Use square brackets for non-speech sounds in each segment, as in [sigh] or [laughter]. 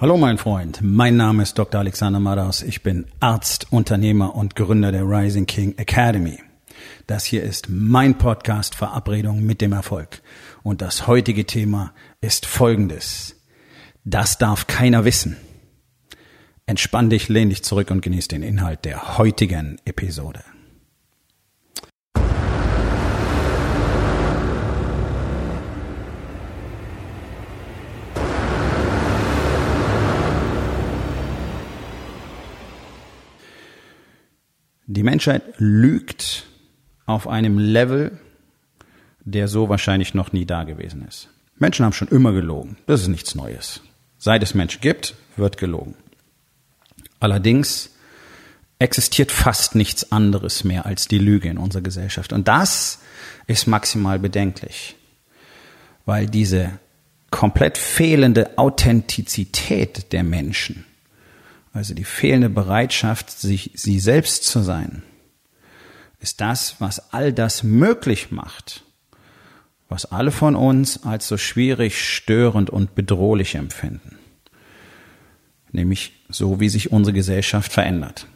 Hallo mein Freund, mein Name ist Dr. Alexander Madaus. Ich bin Arzt, Unternehmer und Gründer der Rising King Academy. Das hier ist mein Podcast Verabredung mit dem Erfolg. Und das heutige Thema ist folgendes. Das darf keiner wissen. Entspann dich, lehn dich zurück und genieß den Inhalt der heutigen Episode. Die Menschheit lügt auf einem Level, der so wahrscheinlich noch nie da gewesen ist. Menschen haben schon immer gelogen. Das ist nichts Neues. Seit es Menschen gibt, wird gelogen. Allerdings existiert fast nichts anderes mehr als die Lüge in unserer Gesellschaft. Und das ist maximal bedenklich, weil diese komplett fehlende Authentizität der Menschen also die fehlende Bereitschaft, sich sie selbst zu sein, ist das, was all das möglich macht, was alle von uns als so schwierig, störend und bedrohlich empfinden. Nämlich so, wie sich unsere Gesellschaft verändert,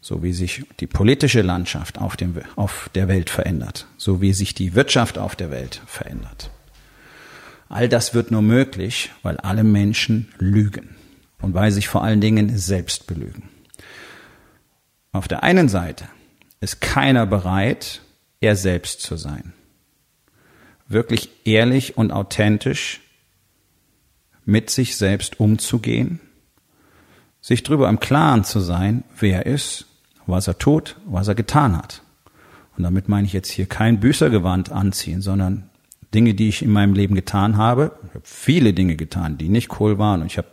so wie sich die politische Landschaft auf, dem, auf der Welt verändert, so wie sich die Wirtschaft auf der Welt verändert. All das wird nur möglich, weil alle Menschen lügen und weil sich vor allen Dingen selbst belügen. Auf der einen Seite ist keiner bereit, er selbst zu sein. Wirklich ehrlich und authentisch mit sich selbst umzugehen, sich darüber im Klaren zu sein, wer er ist, was er tut, was er getan hat. Und damit meine ich jetzt hier kein Büßergewand anziehen, sondern Dinge, die ich in meinem Leben getan habe. Ich habe viele Dinge getan, die nicht cool waren und ich habe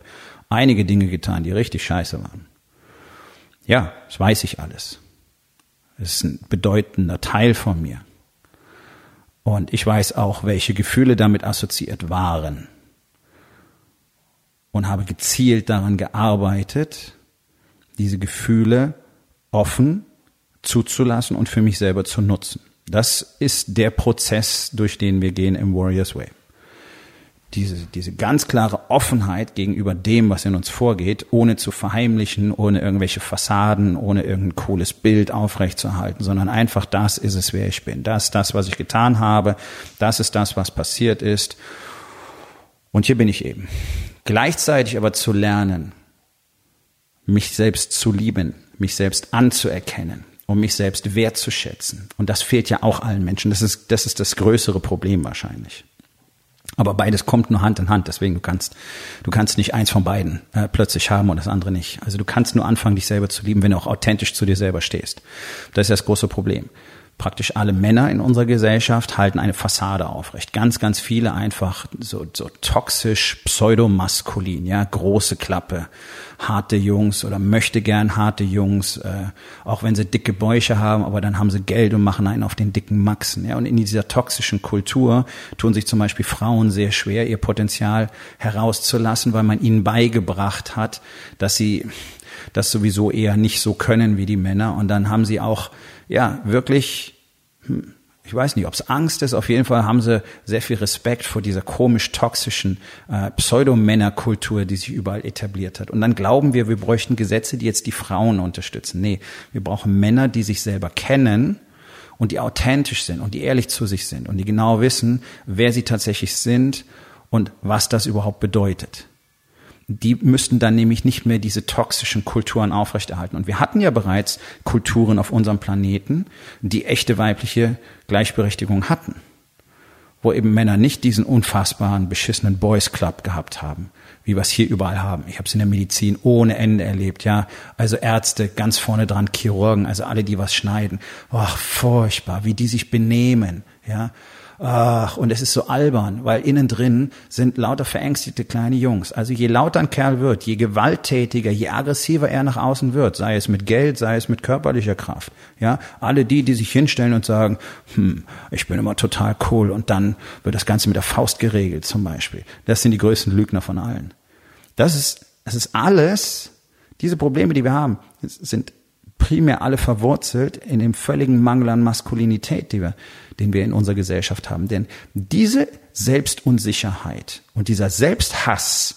einige Dinge getan, die richtig scheiße waren. Ja, das weiß ich alles. Es ist ein bedeutender Teil von mir. Und ich weiß auch, welche Gefühle damit assoziiert waren. Und habe gezielt daran gearbeitet, diese Gefühle offen zuzulassen und für mich selber zu nutzen. Das ist der Prozess, durch den wir gehen im Warriors Way diese, diese ganz klare Offenheit gegenüber dem, was in uns vorgeht, ohne zu verheimlichen, ohne irgendwelche Fassaden, ohne irgendein cooles Bild aufrechtzuerhalten, sondern einfach das ist es, wer ich bin. Das das, was ich getan habe. Das ist das, was passiert ist. Und hier bin ich eben. Gleichzeitig aber zu lernen, mich selbst zu lieben, mich selbst anzuerkennen, um mich selbst wertzuschätzen. Und das fehlt ja auch allen Menschen. Das ist, das ist das größere Problem wahrscheinlich. Aber beides kommt nur Hand in Hand, deswegen du kannst, du kannst nicht eins von beiden äh, plötzlich haben und das andere nicht. Also du kannst nur anfangen, dich selber zu lieben, wenn du auch authentisch zu dir selber stehst. Das ist das große Problem praktisch alle Männer in unserer Gesellschaft halten eine Fassade aufrecht. Ganz, ganz viele einfach so, so toxisch, pseudomaskulin, ja, große Klappe, harte Jungs oder möchte gern harte Jungs, äh, auch wenn sie dicke Bäuche haben, aber dann haben sie Geld und machen einen auf den dicken Maxen, ja. Und in dieser toxischen Kultur tun sich zum Beispiel Frauen sehr schwer, ihr Potenzial herauszulassen, weil man ihnen beigebracht hat, dass sie das sowieso eher nicht so können wie die Männer. Und dann haben sie auch ja, wirklich, hm, ich weiß nicht, ob es Angst ist, auf jeden Fall haben sie sehr viel Respekt vor dieser komisch toxischen äh, Pseudomännerkultur, die sich überall etabliert hat. Und dann glauben wir, wir bräuchten Gesetze, die jetzt die Frauen unterstützen. Nee, wir brauchen Männer, die sich selber kennen und die authentisch sind und die ehrlich zu sich sind und die genau wissen, wer sie tatsächlich sind und was das überhaupt bedeutet die müssten dann nämlich nicht mehr diese toxischen Kulturen aufrechterhalten. Und wir hatten ja bereits Kulturen auf unserem Planeten, die echte weibliche Gleichberechtigung hatten, wo eben Männer nicht diesen unfassbaren, beschissenen Boys Club gehabt haben, wie wir es hier überall haben. Ich habe es in der Medizin ohne Ende erlebt, ja. Also Ärzte ganz vorne dran, Chirurgen, also alle, die was schneiden. Ach, furchtbar, wie die sich benehmen, ja. Ach, und es ist so albern, weil innen drin sind lauter verängstigte kleine Jungs. Also je lauter ein Kerl wird, je gewalttätiger, je aggressiver er nach außen wird, sei es mit Geld, sei es mit körperlicher Kraft. Ja, alle die, die sich hinstellen und sagen, hm, ich bin immer total cool und dann wird das Ganze mit der Faust geregelt zum Beispiel. Das sind die größten Lügner von allen. Das ist, das ist alles, diese Probleme, die wir haben, sind primär alle verwurzelt in dem völligen Mangel an Maskulinität, die wir, den wir in unserer Gesellschaft haben. Denn diese Selbstunsicherheit und dieser Selbsthass,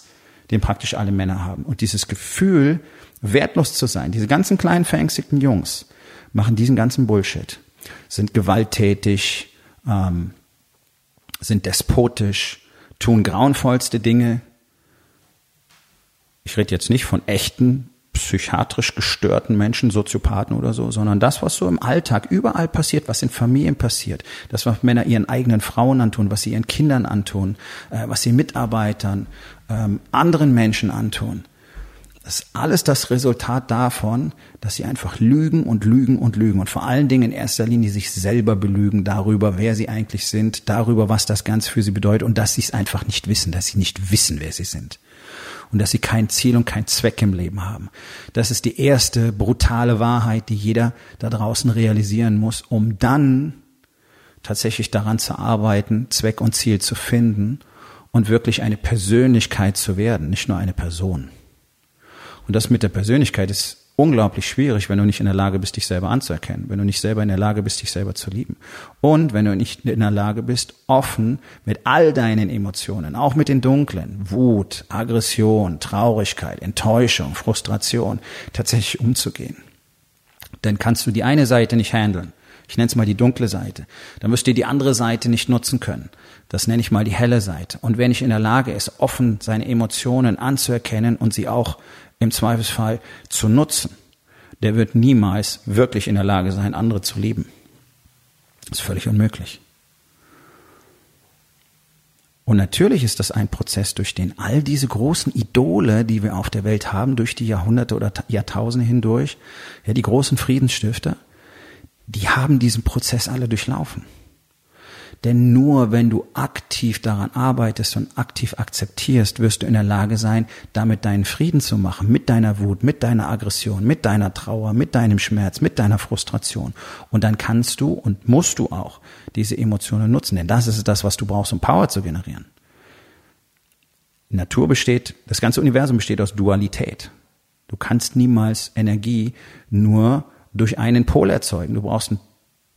den praktisch alle Männer haben. Und dieses Gefühl, wertlos zu sein, diese ganzen kleinen verängstigten Jungs machen diesen ganzen Bullshit, sind gewalttätig, ähm, sind despotisch, tun grauenvollste Dinge. Ich rede jetzt nicht von echten psychiatrisch gestörten Menschen, Soziopathen oder so, sondern das, was so im Alltag überall passiert, was in Familien passiert, das, was Männer ihren eigenen Frauen antun, was sie ihren Kindern antun, äh, was sie Mitarbeitern, ähm, anderen Menschen antun. Das ist alles das Resultat davon, dass sie einfach lügen und lügen und lügen und vor allen Dingen in erster Linie sich selber belügen darüber, wer sie eigentlich sind, darüber, was das Ganze für sie bedeutet und dass sie es einfach nicht wissen, dass sie nicht wissen, wer sie sind und dass sie kein Ziel und kein Zweck im Leben haben. Das ist die erste brutale Wahrheit, die jeder da draußen realisieren muss, um dann tatsächlich daran zu arbeiten, Zweck und Ziel zu finden und wirklich eine Persönlichkeit zu werden, nicht nur eine Person. Und das mit der Persönlichkeit ist unglaublich schwierig, wenn du nicht in der Lage bist, dich selber anzuerkennen, wenn du nicht selber in der Lage bist, dich selber zu lieben. Und wenn du nicht in der Lage bist, offen mit all deinen Emotionen, auch mit den dunklen, Wut, Aggression, Traurigkeit, Enttäuschung, Frustration, tatsächlich umzugehen. Dann kannst du die eine Seite nicht handeln. Ich nenne es mal die dunkle Seite. Dann wirst du die andere Seite nicht nutzen können. Das nenne ich mal die helle Seite. Und wer nicht in der Lage ist, offen seine Emotionen anzuerkennen und sie auch im Zweifelsfall zu nutzen, der wird niemals wirklich in der Lage sein, andere zu lieben. Das ist völlig unmöglich. Und natürlich ist das ein Prozess, durch den all diese großen Idole, die wir auf der Welt haben, durch die Jahrhunderte oder Jahrtausende hindurch, ja, die großen Friedensstifter, die haben diesen Prozess alle durchlaufen. Denn nur wenn du aktiv daran arbeitest und aktiv akzeptierst, wirst du in der Lage sein, damit deinen Frieden zu machen, mit deiner Wut, mit deiner Aggression, mit deiner Trauer, mit deinem Schmerz, mit deiner Frustration. Und dann kannst du und musst du auch diese Emotionen nutzen, denn das ist das, was du brauchst, um Power zu generieren. Natur besteht, das ganze Universum besteht aus Dualität. Du kannst niemals Energie nur durch einen Pol erzeugen. Du brauchst einen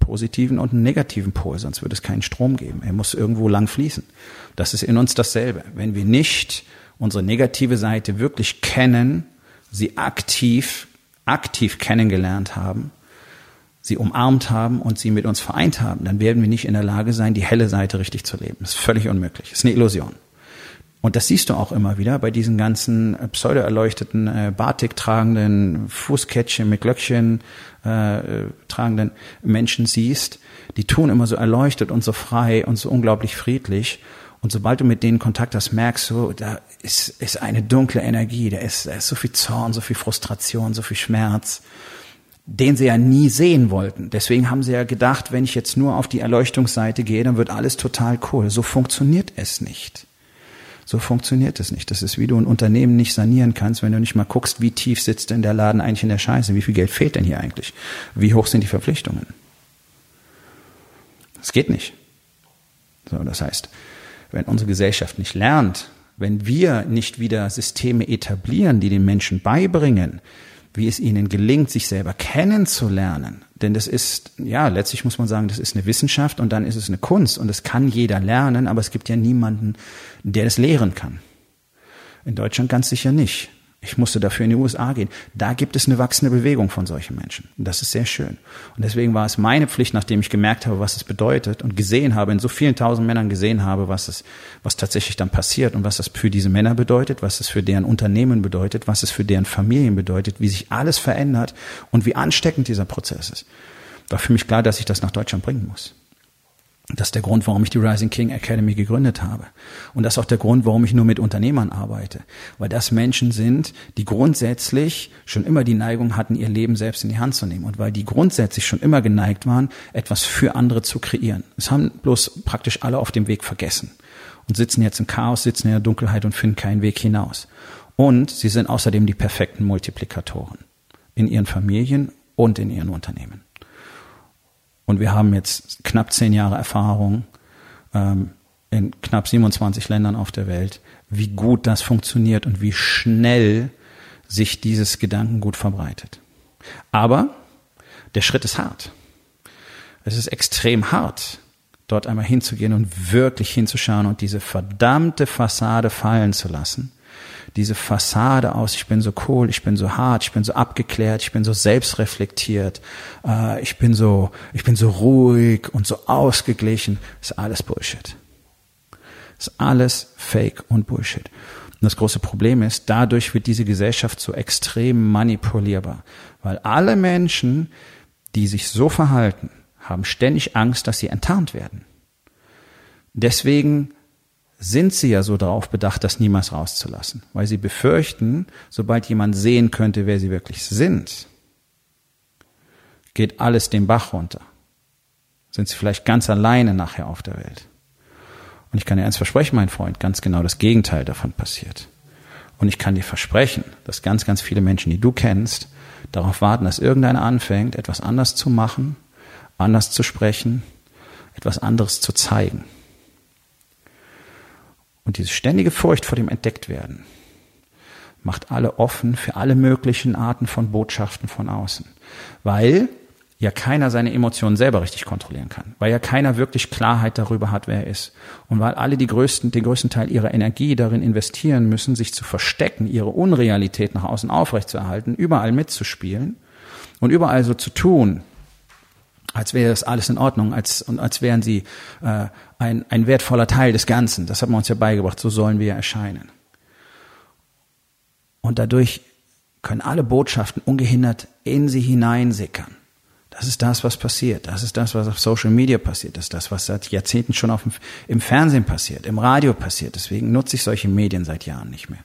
positiven und einen negativen Pol, sonst würde es keinen Strom geben. Er muss irgendwo lang fließen. Das ist in uns dasselbe. Wenn wir nicht unsere negative Seite wirklich kennen, sie aktiv, aktiv kennengelernt haben, sie umarmt haben und sie mit uns vereint haben, dann werden wir nicht in der Lage sein, die helle Seite richtig zu leben. Das ist völlig unmöglich. Das ist eine Illusion. Und das siehst du auch immer wieder bei diesen ganzen äh, pseudo-erleuchteten, äh, Batik tragenden, Fußkettchen mit Glöckchen äh, tragenden Menschen siehst. Die tun immer so erleuchtet und so frei und so unglaublich friedlich. Und sobald du mit denen Kontakt hast, merkst du, da ist, ist eine dunkle Energie, da ist, da ist so viel Zorn, so viel Frustration, so viel Schmerz, den sie ja nie sehen wollten. Deswegen haben sie ja gedacht, wenn ich jetzt nur auf die Erleuchtungsseite gehe, dann wird alles total cool. So funktioniert es nicht. So funktioniert es nicht. Das ist, wie du ein Unternehmen nicht sanieren kannst, wenn du nicht mal guckst, wie tief sitzt denn der Laden eigentlich in der Scheiße, wie viel Geld fehlt denn hier eigentlich, wie hoch sind die Verpflichtungen. Das geht nicht. So, das heißt, wenn unsere Gesellschaft nicht lernt, wenn wir nicht wieder Systeme etablieren, die den Menschen beibringen, wie es ihnen gelingt, sich selber kennenzulernen. Denn das ist, ja, letztlich muss man sagen, das ist eine Wissenschaft und dann ist es eine Kunst und das kann jeder lernen, aber es gibt ja niemanden, der das lehren kann. In Deutschland ganz sicher nicht. Ich musste dafür in die USA gehen. Da gibt es eine wachsende Bewegung von solchen Menschen. Und das ist sehr schön. Und deswegen war es meine Pflicht, nachdem ich gemerkt habe, was es bedeutet und gesehen habe, in so vielen tausend Männern gesehen habe, was es, was tatsächlich dann passiert und was das für diese Männer bedeutet, was es für deren Unternehmen bedeutet, was es für deren Familien bedeutet, wie sich alles verändert und wie ansteckend dieser Prozess ist. War für mich klar, dass ich das nach Deutschland bringen muss. Das ist der Grund, warum ich die Rising King Academy gegründet habe. Und das ist auch der Grund, warum ich nur mit Unternehmern arbeite. Weil das Menschen sind, die grundsätzlich schon immer die Neigung hatten, ihr Leben selbst in die Hand zu nehmen. Und weil die grundsätzlich schon immer geneigt waren, etwas für andere zu kreieren. Es haben bloß praktisch alle auf dem Weg vergessen. Und sitzen jetzt im Chaos, sitzen in der Dunkelheit und finden keinen Weg hinaus. Und sie sind außerdem die perfekten Multiplikatoren. In ihren Familien und in ihren Unternehmen. Und wir haben jetzt knapp zehn Jahre Erfahrung ähm, in knapp 27 Ländern auf der Welt, wie gut das funktioniert und wie schnell sich dieses Gedankengut verbreitet. Aber der Schritt ist hart. Es ist extrem hart, dort einmal hinzugehen und wirklich hinzuschauen und diese verdammte Fassade fallen zu lassen, diese Fassade aus, ich bin so cool, ich bin so hart, ich bin so abgeklärt, ich bin so selbstreflektiert, äh, ich bin so, ich bin so ruhig und so ausgeglichen, ist alles Bullshit. Ist alles Fake und Bullshit. Und das große Problem ist, dadurch wird diese Gesellschaft so extrem manipulierbar, weil alle Menschen, die sich so verhalten, haben ständig Angst, dass sie enttarnt werden. Deswegen sind sie ja so darauf bedacht, das niemals rauszulassen, weil sie befürchten, sobald jemand sehen könnte, wer sie wirklich sind, geht alles den Bach runter. Sind sie vielleicht ganz alleine nachher auf der Welt. Und ich kann dir eins versprechen, mein Freund, ganz genau das Gegenteil davon passiert. Und ich kann dir versprechen, dass ganz, ganz viele Menschen, die du kennst, darauf warten, dass irgendeiner anfängt, etwas anders zu machen, anders zu sprechen, etwas anderes zu zeigen. Und diese ständige Furcht vor dem Entdecktwerden macht alle offen für alle möglichen Arten von Botschaften von außen. Weil ja keiner seine Emotionen selber richtig kontrollieren kann, weil ja keiner wirklich Klarheit darüber hat, wer er ist und weil alle die größten, den größten Teil ihrer Energie darin investieren müssen, sich zu verstecken, ihre Unrealität nach außen aufrechtzuerhalten, überall mitzuspielen und überall so zu tun, als wäre das alles in Ordnung, als, und als wären sie äh, ein, ein wertvoller Teil des Ganzen. Das hat man uns ja beigebracht, so sollen wir erscheinen. Und dadurch können alle Botschaften ungehindert in sie hineinsickern. Das ist das, was passiert. Das ist das, was auf Social Media passiert. Das ist das, was seit Jahrzehnten schon auf dem, im Fernsehen passiert, im Radio passiert. Deswegen nutze ich solche Medien seit Jahren nicht mehr.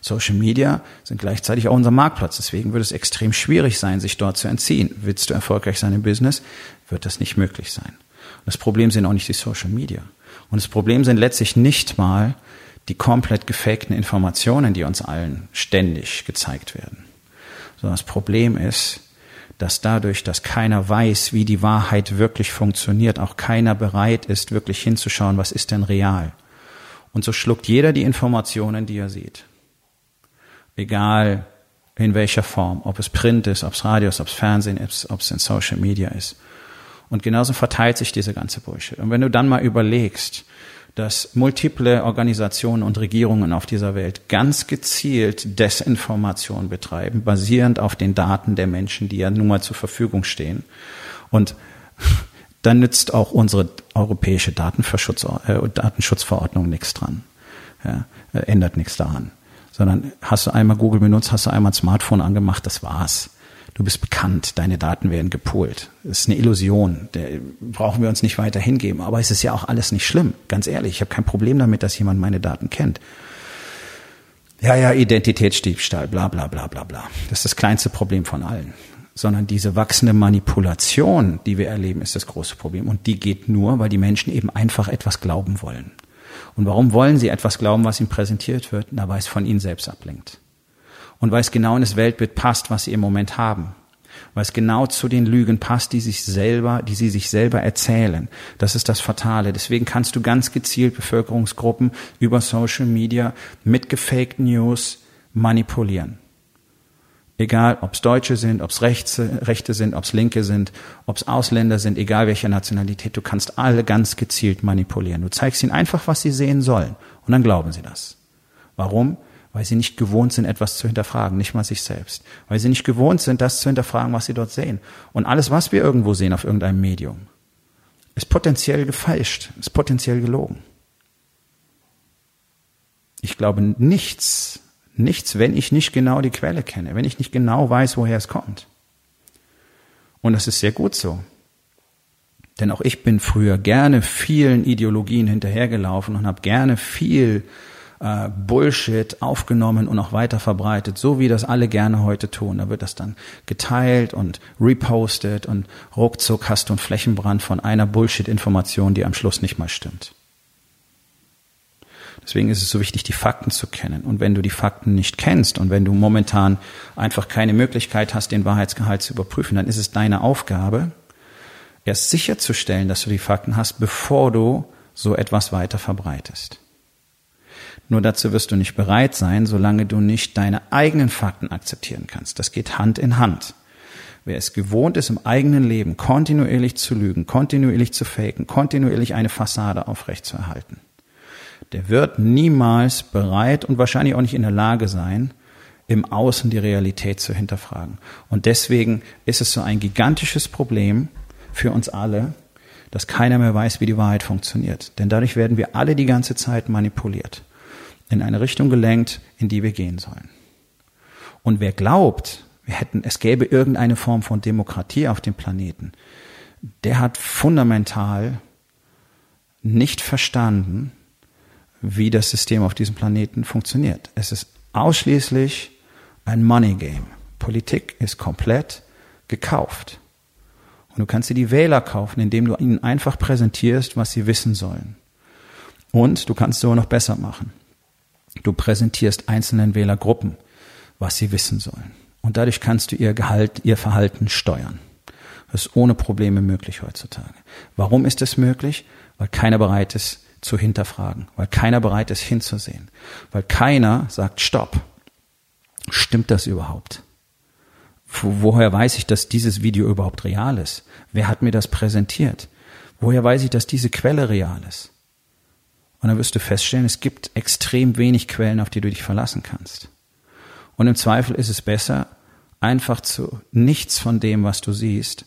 Social Media sind gleichzeitig auch unser Marktplatz. Deswegen wird es extrem schwierig sein, sich dort zu entziehen. Willst du erfolgreich sein im Business, wird das nicht möglich sein. Und das Problem sind auch nicht die Social Media. Und das Problem sind letztlich nicht mal die komplett gefakten Informationen, die uns allen ständig gezeigt werden. Sondern das Problem ist, dass dadurch, dass keiner weiß, wie die Wahrheit wirklich funktioniert, auch keiner bereit ist, wirklich hinzuschauen, was ist denn real. Und so schluckt jeder die Informationen, die er sieht egal in welcher Form, ob es Print ist, ob es Radio ist, ob es Fernsehen ist, ob es in Social Media ist. Und genauso verteilt sich diese ganze Bullshit. Und wenn du dann mal überlegst, dass multiple Organisationen und Regierungen auf dieser Welt ganz gezielt Desinformation betreiben, basierend auf den Daten der Menschen, die ja nun mal zur Verfügung stehen. Und [laughs] dann nützt auch unsere europäische äh, Datenschutzverordnung nichts dran. Ja, äh, ändert nichts daran sondern hast du einmal Google benutzt, hast du einmal ein Smartphone angemacht, das war's. Du bist bekannt, deine Daten werden gepolt. Das ist eine Illusion, der brauchen wir uns nicht weiter hingeben. Aber es ist ja auch alles nicht schlimm, ganz ehrlich. Ich habe kein Problem damit, dass jemand meine Daten kennt. Ja, ja, Identitätsdiebstahl, bla bla bla bla bla. Das ist das kleinste Problem von allen. Sondern diese wachsende Manipulation, die wir erleben, ist das große Problem. Und die geht nur, weil die Menschen eben einfach etwas glauben wollen. Und warum wollen sie etwas glauben, was ihnen präsentiert wird? Na, weil es von ihnen selbst ablenkt. Und weil es genau in das Weltbild passt, was sie im Moment haben. Weil es genau zu den Lügen passt, die sich selber, die sie sich selber erzählen. Das ist das Fatale. Deswegen kannst du ganz gezielt Bevölkerungsgruppen über Social Media mit gefakten News manipulieren. Egal, ob es Deutsche sind, ob es Rechte sind, ob es Linke sind, ob es Ausländer sind, egal welcher Nationalität, du kannst alle ganz gezielt manipulieren. Du zeigst ihnen einfach, was sie sehen sollen. Und dann glauben sie das. Warum? Weil sie nicht gewohnt sind, etwas zu hinterfragen, nicht mal sich selbst. Weil sie nicht gewohnt sind, das zu hinterfragen, was sie dort sehen. Und alles, was wir irgendwo sehen auf irgendeinem Medium, ist potenziell gefälscht, ist potenziell gelogen. Ich glaube, nichts nichts, wenn ich nicht genau die Quelle kenne, wenn ich nicht genau weiß, woher es kommt. Und das ist sehr gut so. Denn auch ich bin früher gerne vielen Ideologien hinterhergelaufen und habe gerne viel äh, Bullshit aufgenommen und auch weiter verbreitet, so wie das alle gerne heute tun. Da wird das dann geteilt und repostet und ruckzuck hast du einen Flächenbrand von einer Bullshit-Information, die am Schluss nicht mal stimmt. Deswegen ist es so wichtig, die Fakten zu kennen. Und wenn du die Fakten nicht kennst und wenn du momentan einfach keine Möglichkeit hast, den Wahrheitsgehalt zu überprüfen, dann ist es deine Aufgabe, erst sicherzustellen, dass du die Fakten hast, bevor du so etwas weiter verbreitest. Nur dazu wirst du nicht bereit sein, solange du nicht deine eigenen Fakten akzeptieren kannst. Das geht Hand in Hand. Wer es gewohnt ist, im eigenen Leben kontinuierlich zu lügen, kontinuierlich zu faken, kontinuierlich eine Fassade aufrechtzuerhalten, der wird niemals bereit und wahrscheinlich auch nicht in der Lage sein, im Außen die Realität zu hinterfragen. Und deswegen ist es so ein gigantisches Problem für uns alle, dass keiner mehr weiß, wie die Wahrheit funktioniert. Denn dadurch werden wir alle die ganze Zeit manipuliert, in eine Richtung gelenkt, in die wir gehen sollen. Und wer glaubt, wir hätten, es gäbe irgendeine Form von Demokratie auf dem Planeten, der hat fundamental nicht verstanden, wie das System auf diesem Planeten funktioniert. Es ist ausschließlich ein Money Game. Politik ist komplett gekauft. Und du kannst dir die Wähler kaufen, indem du ihnen einfach präsentierst, was sie wissen sollen. Und du kannst es sogar noch besser machen. Du präsentierst einzelnen Wählergruppen, was sie wissen sollen. Und dadurch kannst du ihr Gehalt, ihr Verhalten steuern. Das ist ohne Probleme möglich heutzutage. Warum ist es möglich? Weil keiner bereit ist zu hinterfragen, weil keiner bereit ist hinzusehen, weil keiner sagt Stopp. Stimmt das überhaupt? Woher weiß ich, dass dieses Video überhaupt real ist? Wer hat mir das präsentiert? Woher weiß ich, dass diese Quelle real ist? Und dann wirst du feststellen, es gibt extrem wenig Quellen, auf die du dich verlassen kannst. Und im Zweifel ist es besser, einfach zu nichts von dem, was du siehst,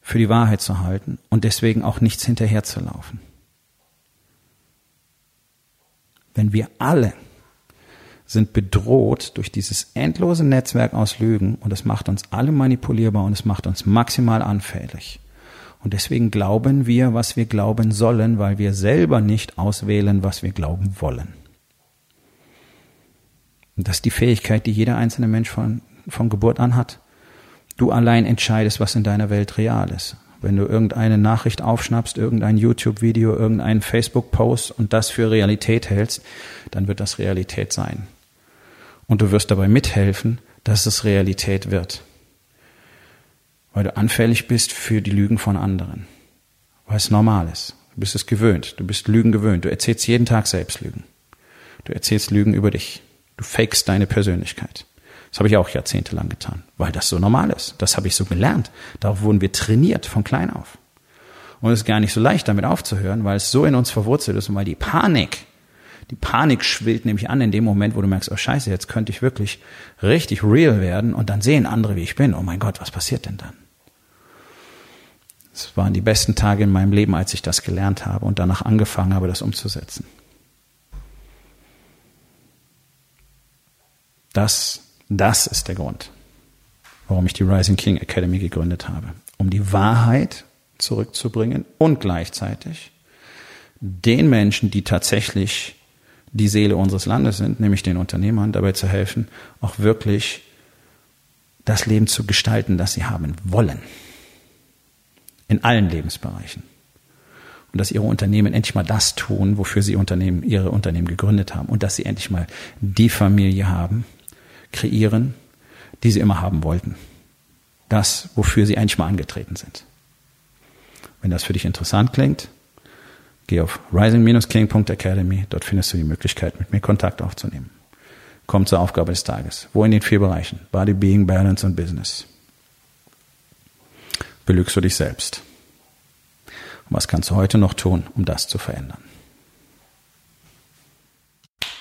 für die Wahrheit zu halten und deswegen auch nichts hinterherzulaufen. Wenn wir alle sind bedroht durch dieses endlose Netzwerk aus Lügen und es macht uns alle manipulierbar und es macht uns maximal anfällig. Und deswegen glauben wir, was wir glauben sollen, weil wir selber nicht auswählen, was wir glauben wollen. Und das ist die Fähigkeit, die jeder einzelne Mensch von, von Geburt an hat. Du allein entscheidest, was in deiner Welt real ist. Wenn du irgendeine Nachricht aufschnappst, irgendein YouTube-Video, irgendeinen Facebook-Post und das für Realität hältst, dann wird das Realität sein. Und du wirst dabei mithelfen, dass es Realität wird. Weil du anfällig bist für die Lügen von anderen. Weil es normal ist. Du bist es gewöhnt. Du bist Lügen gewöhnt. Du erzählst jeden Tag selbst Lügen. Du erzählst Lügen über dich. Du fakest deine Persönlichkeit. Das habe ich auch jahrzehntelang getan, weil das so normal ist. Das habe ich so gelernt. Darauf wurden wir trainiert von klein auf. Und es ist gar nicht so leicht, damit aufzuhören, weil es so in uns verwurzelt ist und weil die Panik, die Panik schwillt nämlich an in dem Moment, wo du merkst, oh scheiße, jetzt könnte ich wirklich richtig real werden und dann sehen andere, wie ich bin. Oh mein Gott, was passiert denn dann? Es waren die besten Tage in meinem Leben, als ich das gelernt habe und danach angefangen habe, das umzusetzen. Das, das ist der Grund, warum ich die Rising King Academy gegründet habe. Um die Wahrheit zurückzubringen und gleichzeitig den Menschen, die tatsächlich die Seele unseres Landes sind, nämlich den Unternehmern, dabei zu helfen, auch wirklich das Leben zu gestalten, das sie haben wollen. In allen Lebensbereichen. Und dass ihre Unternehmen endlich mal das tun, wofür sie Unternehmen, ihre Unternehmen gegründet haben. Und dass sie endlich mal die Familie haben, kreieren, die sie immer haben wollten. Das, wofür sie eigentlich mal angetreten sind. Wenn das für dich interessant klingt, Geh auf rising-king.academy. Dort findest du die Möglichkeit, mit mir Kontakt aufzunehmen. Komm zur Aufgabe des Tages. Wo in den vier Bereichen? Body, Being, Balance und Business. Belügst du dich selbst? Und was kannst du heute noch tun, um das zu verändern?